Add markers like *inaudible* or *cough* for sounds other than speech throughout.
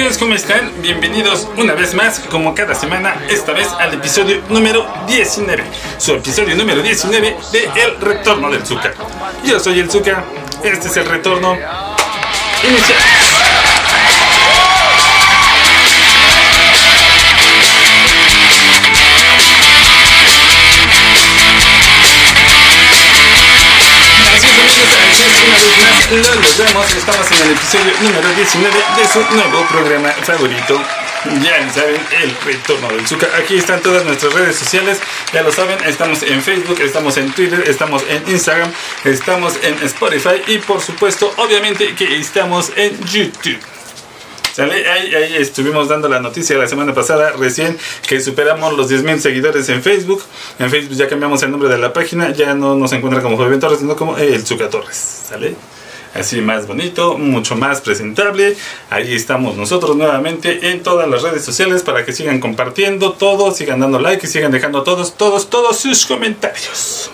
amigos? ¿Cómo están? Bienvenidos una vez más, como cada semana, esta vez al episodio número 19. Su episodio número 19 de El Retorno del Zuka. Yo soy el Zuka, este es el retorno inicial. Lo logramos, estamos en el episodio número 19 de su nuevo programa favorito. Ya saben, el retorno del Zuka. Aquí están todas nuestras redes sociales, ya lo saben, estamos en Facebook, estamos en Twitter, estamos en Instagram, estamos en Spotify y por supuesto, obviamente que estamos en YouTube. ¿Sale? Ahí, ahí estuvimos dando la noticia la semana pasada, recién que superamos los 10.000 seguidores en Facebook. En Facebook ya cambiamos el nombre de la página, ya no nos encuentra como Fabián Torres, sino como El Zuka Torres. ¿Sale? Así más bonito, mucho más presentable. Ahí estamos nosotros nuevamente en todas las redes sociales para que sigan compartiendo todo, sigan dando like y sigan dejando todos, todos, todos sus comentarios.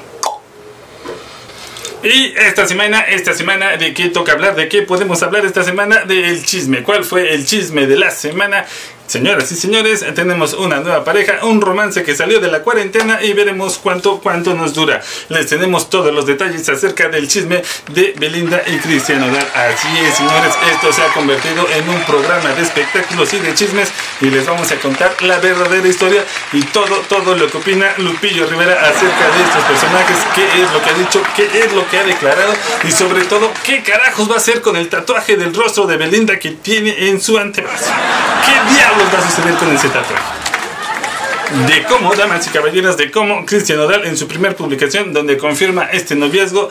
Y esta semana, esta semana, ¿de qué toca hablar? ¿De qué podemos hablar esta semana? Del chisme. ¿Cuál fue el chisme de la semana? Señoras y señores, tenemos una nueva pareja, un romance que salió de la cuarentena y veremos cuánto, cuánto nos dura. Les tenemos todos los detalles acerca del chisme de Belinda y Cristian Odal. Así es, señores, esto se ha convertido en un programa de espectáculos y de chismes y les vamos a contar la verdadera historia y todo, todo lo que opina Lupillo Rivera acerca de estos personajes, qué es lo que ha dicho, qué es lo que ha declarado y sobre todo qué carajos va a hacer con el tatuaje del rostro de Belinda que tiene en su antebrazo. ¿Qué diablos va a suceder con ese de cómo, damas y caballeros, de cómo Cristian Odal en su primera publicación donde confirma este noviazgo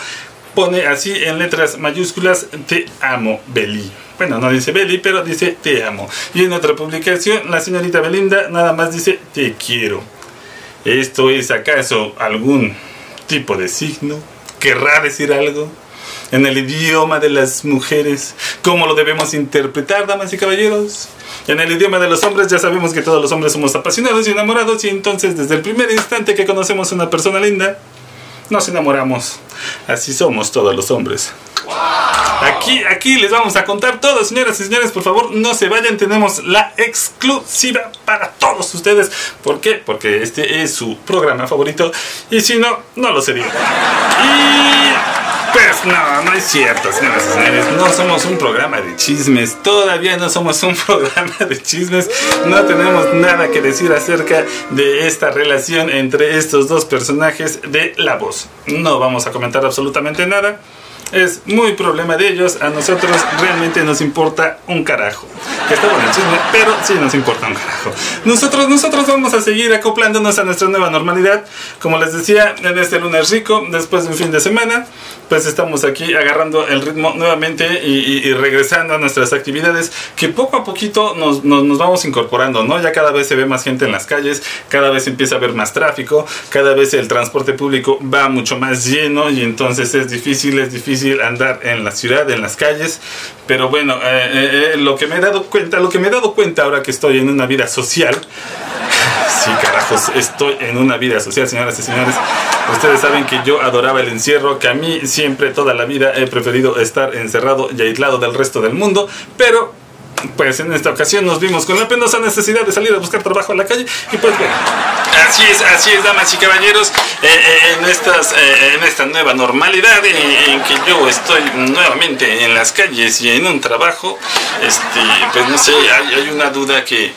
pone así en letras mayúsculas te amo Beli. Bueno, no dice Beli, pero dice te amo. Y en otra publicación la señorita Belinda nada más dice te quiero. ¿Esto es acaso algún tipo de signo? ¿Querrá decir algo? En el idioma de las mujeres, ¿cómo lo debemos interpretar, damas y caballeros? En el idioma de los hombres ya sabemos que todos los hombres somos apasionados y enamorados y entonces desde el primer instante que conocemos a una persona linda, nos enamoramos. Así somos todos los hombres. Aquí, aquí les vamos a contar todo, señoras y señores. Por favor, no se vayan. Tenemos la exclusiva para todos ustedes. ¿Por qué? Porque este es su programa favorito. Y si no, no lo sería. Y. Pues no, no es cierto, señoras y señores. No somos un programa de chismes. Todavía no somos un *laughs* programa de chismes. No tenemos nada que decir acerca de esta relación entre estos dos personajes de la voz. No vamos a comentar absolutamente nada es muy problema de ellos. A nosotros realmente nos importa un carajo. Que está bueno el chisme, pero sí nos importa un carajo. Nosotros, nosotros vamos a seguir acoplándonos a nuestra nueva normalidad. Como les decía, en este lunes rico, después de un fin de semana, pues estamos aquí agarrando el ritmo nuevamente y, y, y regresando a nuestras actividades que poco a poquito nos, nos, nos, vamos incorporando, ¿no? Ya cada vez se ve más gente en las calles, cada vez empieza a haber más tráfico, cada vez el transporte público va mucho más lleno y entonces es difícil, es difícil andar en la ciudad, en las calles, pero bueno, eh, eh, lo que me he dado cuenta, lo que me he dado cuenta ahora que estoy en una vida social, *laughs* sí carajos, estoy en una vida social, señoras y señores, ustedes saben que yo adoraba el encierro, que a mí siempre, toda la vida he preferido estar encerrado y aislado del resto del mundo, pero pues en esta ocasión nos vimos con la penosa necesidad de salir a buscar trabajo a la calle y pues bueno, así es, así es, damas y caballeros, eh, eh, en, estas, eh, en esta nueva normalidad en, que yo estoy nuevamente en las calles y en un trabajo, este, pues no sé, hay una duda que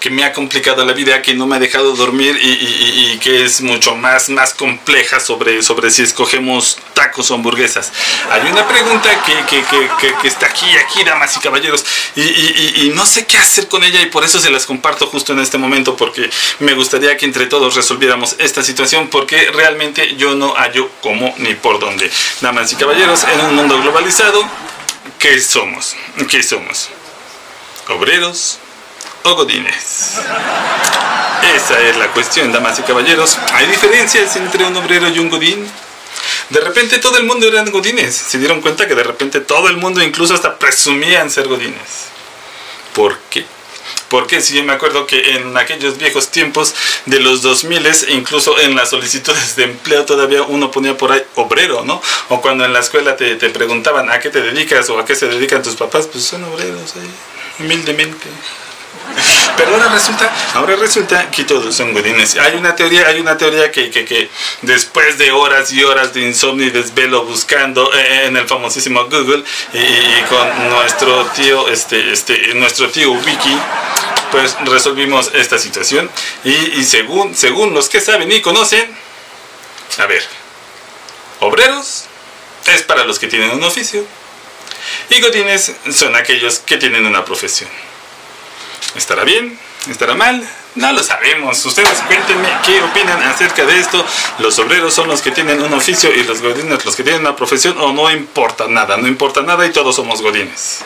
que me ha complicado la vida, que no me ha dejado dormir y, que es mucho más, más compleja sobre, sobre si escogemos tacos o hamburguesas. Hay una pregunta que, que, que, está aquí, aquí, damas y caballeros, y, y, no sé qué hacer con ella y por eso se las comparto justo en este momento, porque me gustaría que entre todos resolviéramos esta situación, porque realmente yo no hallo cómo ni por dónde. Damas y caballeros, en un mundo globalizado, ¿qué somos? ¿Qué somos? Obreros, godines? Esa es la cuestión, damas y caballeros. ¿Hay diferencias entre un obrero y un godín? De repente todo el mundo eran godines. Se dieron cuenta que de repente todo el mundo incluso hasta presumían ser godines. ¿Por qué? Porque si yo me acuerdo que en aquellos viejos tiempos de los 2000, incluso en las solicitudes de empleo todavía uno ponía por ahí obrero, ¿no? O cuando en la escuela te, preguntaban a qué te dedicas o a qué se dedican tus papás, pues son obreros ahí, humildemente. *laughs* Pero ahora resulta, ahora resulta que todos son godines. Hay una teoría, hay una teoría que, que, que después de horas y horas de insomnio y desvelo buscando eh, en el famosísimo Google y, con nuestro tío, este, este, nuestro tío Wiki, pues resolvimos esta situación. Y, y según, según los que saben y conocen, a ver, obreros es para los que tienen un oficio y godines son aquellos que tienen una profesión. ¿Estará bien? ¿Estará mal? No lo sabemos. Ustedes cuéntenme qué opinan acerca de esto. Los obreros son los que tienen un oficio y los godines los que tienen una profesión o no importa nada. No importa nada y todos somos godines.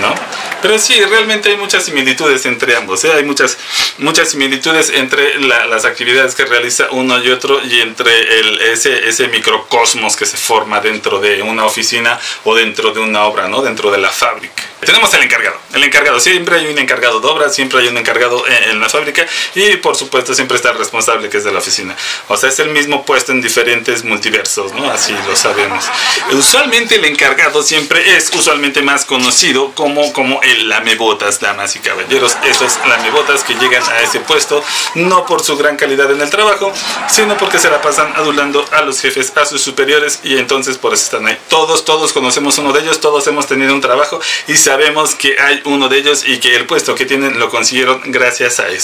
¿No? Pero sí, realmente hay muchas similitudes entre ambos. ¿eh? Hay muchas, muchas similitudes entre las actividades que realiza uno y otro y entre el, ese, ese microcosmos que se forma dentro de una oficina o dentro de una obra, ¿no? dentro de la fábrica. Tenemos el encargado. El encargado, siempre hay un encargado de obra, siempre hay un encargado en, en la fábrica y por supuesto siempre está el responsable que es de la oficina. O sea, es el mismo puesto en diferentes multiversos, ¿no? Así lo sabemos. Usualmente el encargado siempre es usualmente más conocido como, como el lamebotas, damas y caballeros. Esos lamebotas que llegan a ese puesto no por su gran calidad en el trabajo, sino porque se la pasan adulando a los jefes, a sus superiores y entonces por eso están ahí. Todos, todos conocemos uno de ellos, todos hemos tenido un trabajo y sabemos que hay uno de ellos y que el puesto que tienen lo consiguieron gracias a eso.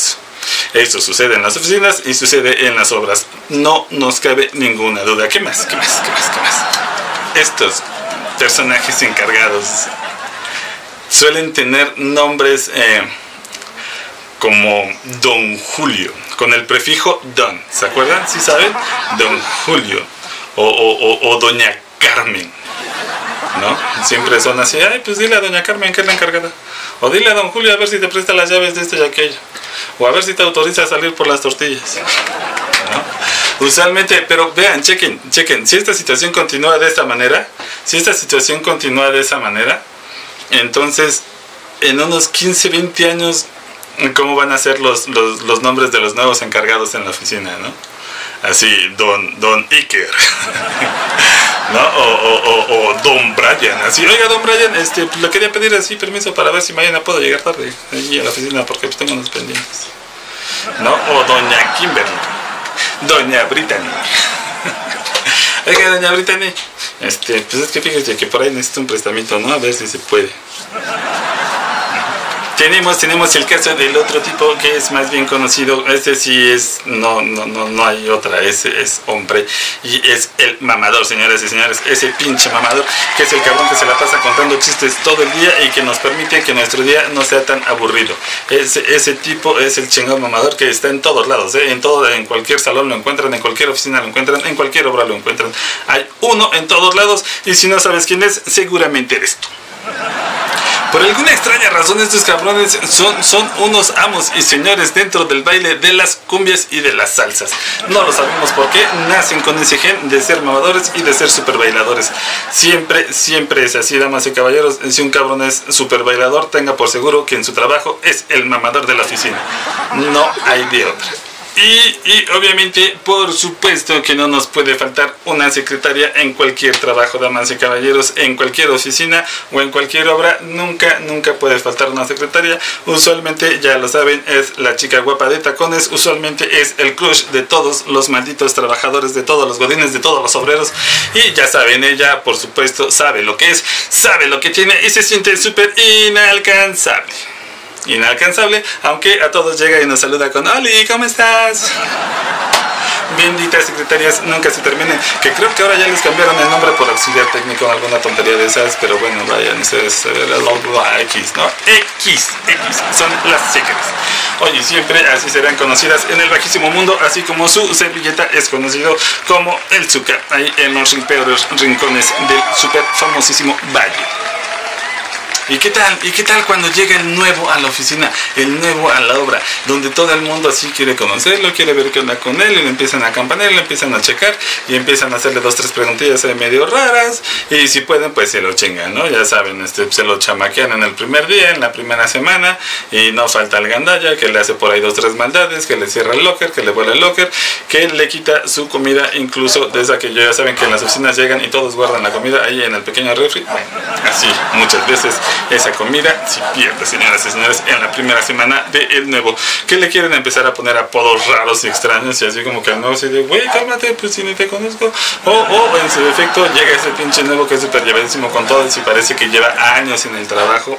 Eso sucede en las oficinas y sucede en las obras. No nos cabe ninguna duda. ¿Qué más? ¿Qué más? ¿Qué más? ¿Qué más? Estos personajes encargados suelen tener nombres eh, como Don Julio, con el prefijo Don. ¿Se acuerdan? ¿Sí saben? Don Julio. O, Doña Carmen. ¿No? Siempre son así, ay, pues dile a Doña Carmen que es la encargada. O dile a Don Julio a ver si te presta las llaves de esto y aquello. O a ver si te autoriza a salir por las tortillas. Usualmente, pero vean, chequen, chequen, si esta situación continúa de esta manera, si esta situación continúa de esa manera, entonces, en unos 15, 20 años, ¿cómo van a ser los, los, nombres de los nuevos encargados en la oficina, no? Así, Don, Don Iker, ¿no? O, Don Brian, así, oiga, Don Brian, este, pues, le quería pedir así permiso para ver si mañana puedo llegar tarde allí a la oficina porque pues, tengo unos pendientes, ¿no? O Doña Kimberly, Doña Brittany. *laughs* Oiga, Doña Brittany, este, pues es que fíjese que por ahí necesito un prestamito, ¿no? A ver si se puede. Tenemos, tenemos el caso del otro tipo que es más bien conocido. Este sí es, no, no, no, no hay otra. Ese es hombre y es el mamador, señoras y señores. Ese pinche mamador que es el cabrón que se la pasa contando chistes todo el día y que nos permite que nuestro día no sea tan aburrido. Ese, ese tipo es el chingón mamador que está en todos lados, ¿eh? en todo, en cualquier salón lo encuentran, en cualquier oficina lo encuentran, en cualquier obra lo encuentran. Hay uno en todos lados y si no sabes quién es, seguramente eres tú. Por alguna extraña razón estos cabrones son, son unos amos y señores dentro del baile de las cumbias y de las salsas. No lo sabemos por qué, nacen con ese gen de ser mamadores y de ser super bailadores. Siempre, siempre es así, damas y caballeros. Si un cabrón es super bailador, tenga por seguro que en su trabajo es el mamador de la oficina. No hay de otra. Y, obviamente, por supuesto que no nos puede faltar una secretaria en cualquier trabajo, damas y caballeros, en cualquier oficina o en cualquier obra. Nunca, nunca puede faltar una secretaria. Usualmente, ya lo saben, es la chica guapa de tacones. Usualmente es el crush de todos los malditos trabajadores, de todos los godines, de todos los obreros. Y ya saben, ella, por supuesto, sabe lo que es, sabe lo que tiene y se siente súper inalcanzable inalcanzable, aunque a todos llega y nos saluda con Oli, ¿cómo estás? Benditas secretarias nunca se terminen. Que creo que ahora ya les cambiaron el nombre por auxiliar técnico o alguna tontería de esas, pero bueno, vayan, ese es X, ¿no? X, X, son las chicas. Oye, siempre así serán conocidas en el bajísimo mundo, así como su servilleta es conocido como el Zuka, ahí en los rincones del super famosísimo valle. ¿Y qué tal? ¿Y qué tal cuando llega el nuevo a la oficina, el nuevo a la obra, donde todo el mundo así quiere conocerlo, quiere ver qué onda con él, y le empiezan a campanar, le empiezan a checar y empiezan a hacerle dos, tres preguntillas medio raras y si pueden pues se lo chingan, ¿no? Ya saben, este, se lo chamaquean en el primer día, en la primera semana y no falta el gandalla que le hace por ahí dos, tres maldades, que le cierra el locker, que le vuela el locker, que le quita su comida incluso desde que ya saben que en las oficinas llegan y todos guardan la comida ahí en el pequeño refri. Así, muchas veces esa comida se pierde, señoras y señores, en la primera semana de el nuevo. Que le quieren empezar a poner apodos raros y extraños y así como que al nuevo se dice, güey, cálmate, pues si ni te conozco. O, o en su defecto llega ese pinche nuevo que es súper llevadísimo con todos y parece que lleva años en el trabajo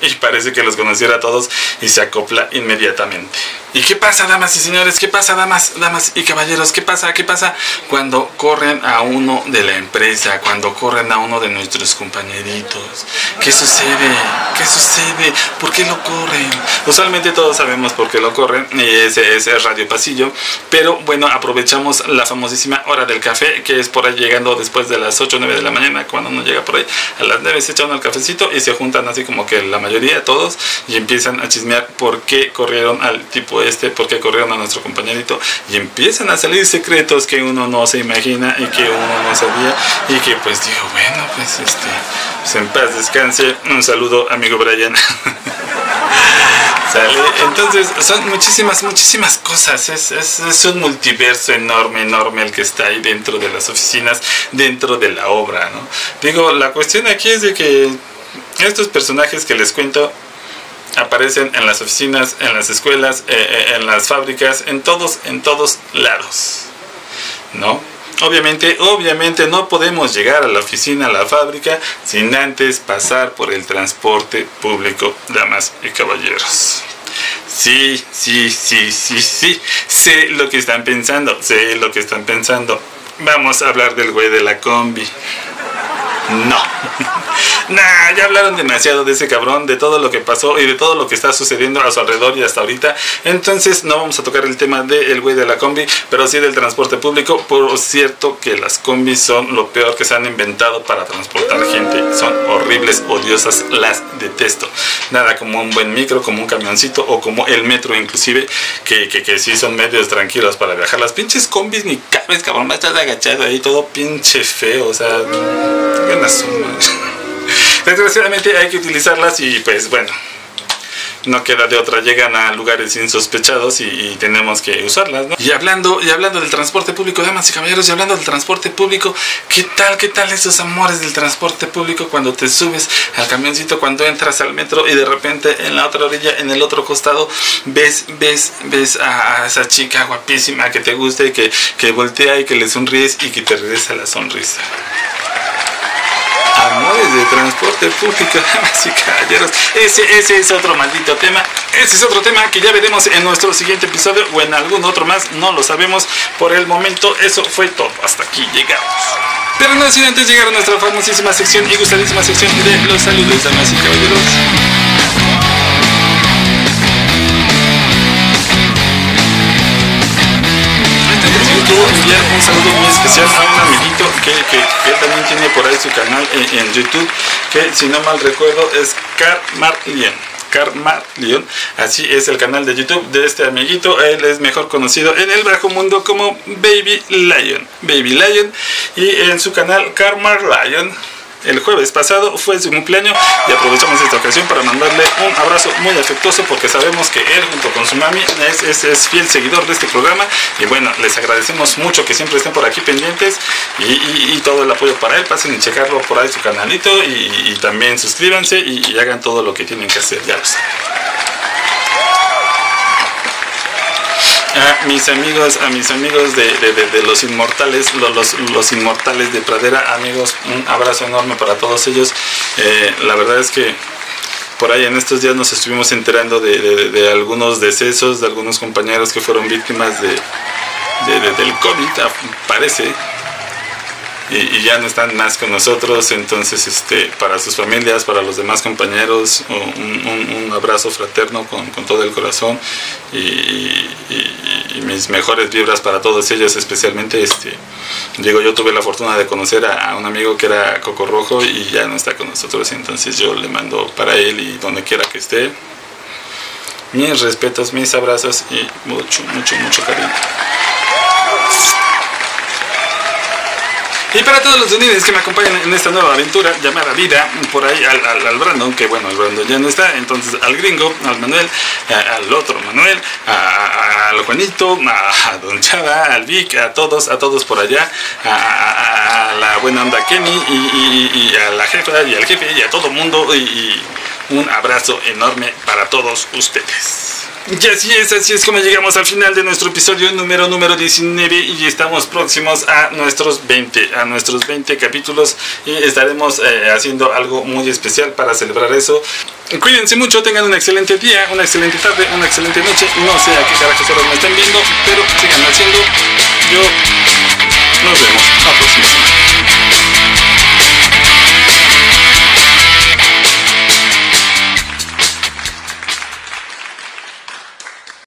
y parece que los conociera a todos y se acopla inmediatamente. ¿Y qué pasa, damas y señores? ¿Qué pasa, damas, damas y caballeros? ¿Qué pasa? ¿Qué pasa cuando corren a uno de la empresa? Cuando corren a uno de nuestros compañeritos. ¿Qué sucede? ¿Qué sucede? ¿Por qué lo corren? Usualmente todos sabemos por qué lo corren y ese es el radio pasillo. Pero bueno, aprovechamos la famosísima hora del café, que es por ahí llegando después de las 8 o 9 de la mañana, cuando uno llega por ahí a las 9 se echan el cafecito y se juntan así como que la mayoría, todos, y empiezan a chismear por qué corrieron al tipo este, por qué corrieron a nuestro compañerito, y empiezan a salir secretos que uno no se imagina y que uno no sabía, y que pues digo, bueno, pues este, pues en paz descanse, un saludo amigo Brian. *laughs* ¿Sale? Entonces, son muchísimas, muchísimas cosas. Es, es, es, un multiverso enorme, enorme el que está ahí dentro de las oficinas, dentro de la obra, ¿no? Digo, la cuestión aquí es de que estos personajes que les cuento aparecen en las oficinas, en las escuelas, eh, eh, en las fábricas, en todos, en todos lados. ¿No? Obviamente, obviamente no podemos llegar a la oficina, a la fábrica, sin antes pasar por el transporte público, damas y caballeros. Sí, sí, sí, sí, sí. Sé lo que están pensando, sé lo que están pensando. Vamos a hablar del güey de la combi. No. *laughs* nah, ya hablaron demasiado de ese cabrón, de todo lo que pasó y de todo lo que está sucediendo a su alrededor y hasta ahorita. Entonces no vamos a tocar el tema del güey de la combi, pero sí del transporte público. Por cierto que las combis son lo peor que se han inventado para transportar gente. Son horribles, odiosas, las detesto. Nada como un buen micro, como un camioncito o como el metro inclusive, que, que, sí son medios tranquilos para viajar. Las pinches combis ni cabes, cabrón, a estar agachado ahí todo pinche feo, o sea *laughs* Desgraciadamente hay que utilizarlas y pues bueno, no queda de otra, llegan a lugares insospechados y, tenemos que usarlas, ¿no? Y hablando, y hablando del transporte público, damas y caballeros, y hablando del transporte público, ¿qué tal, qué tal esos amores del transporte público cuando te subes al camioncito, cuando entras al metro y de repente en la otra orilla, en el otro costado, ves, ves, ves a, esa chica guapísima que te gusta y que, que voltea y que le sonríes y que te regresa la sonrisa? Amores de transporte público, *laughs* damas y caballeros. Ese, ese es otro maldito tema. Ese es otro tema que ya veremos en nuestro siguiente episodio o en algún otro más. No lo sabemos. Por el momento, eso fue todo. Hasta aquí llegamos. Pero no sin antes llegar a nuestra famosísima sección y gustadísima sección de los saludos, damas y caballeros. enviar un saludo muy especial a que, también tiene por ahí su canal en, YouTube, que si no mal recuerdo es Carmar Leon. Carmar Leon, así es el canal de YouTube de este amiguito. Él es mejor conocido en el bajo mundo como Baby Lion. Baby Lion. Y en su canal Carmar Lion el jueves pasado fue su cumpleaños y aprovechamos esta ocasión para mandarle un abrazo muy afectuoso porque sabemos que él junto con su mami es, es, fiel seguidor de este programa y bueno, les agradecemos mucho que siempre estén por aquí pendientes y, todo el apoyo para él, pasen y checarlo por ahí su canalito y, también suscríbanse y, hagan todo lo que tienen que hacer, ya lo saben. A mis amigos, a mis amigos de, los inmortales, los, los, inmortales de Pradera, amigos, un abrazo enorme para todos ellos. Eh, la verdad es que por ahí en estos días nos estuvimos enterando de, algunos decesos, de algunos compañeros que fueron víctimas de, del COVID, parece. Y, ya no están más con nosotros. Entonces, este, para sus familias, para los demás compañeros, un, abrazo fraterno con, con, todo el corazón y, mis mejores vibras para todos ellos, especialmente, este, digo, yo tuve la fortuna de conocer a, a un amigo que era Coco Rojo y ya no está con nosotros, entonces yo le mando para él y donde quiera que esté mis respetos, mis abrazos y mucho, mucho, mucho cariño. Y para todos los unidos que me acompañan en esta nueva aventura llamada vida, por ahí al, Brandon, que bueno, el Brandon ya no está, entonces al gringo, al Manuel, al otro Manuel, al Juanito, a, Don Chava, al Vic, a todos, a todos por allá, a, la buena onda Kenny y, a la jefa y al jefe y a todo mundo y un abrazo enorme para todos ustedes. Y así es, así es como llegamos al final de nuestro episodio número número 19 y estamos próximos a nuestros 20, a nuestros 20 capítulos y estaremos eh, haciendo algo muy especial para celebrar eso. Cuídense mucho, tengan un excelente día, una excelente tarde, una excelente noche. No sé a qué carajos horas me estén viendo, pero sigan haciendo. Yo nos vemos la próxima.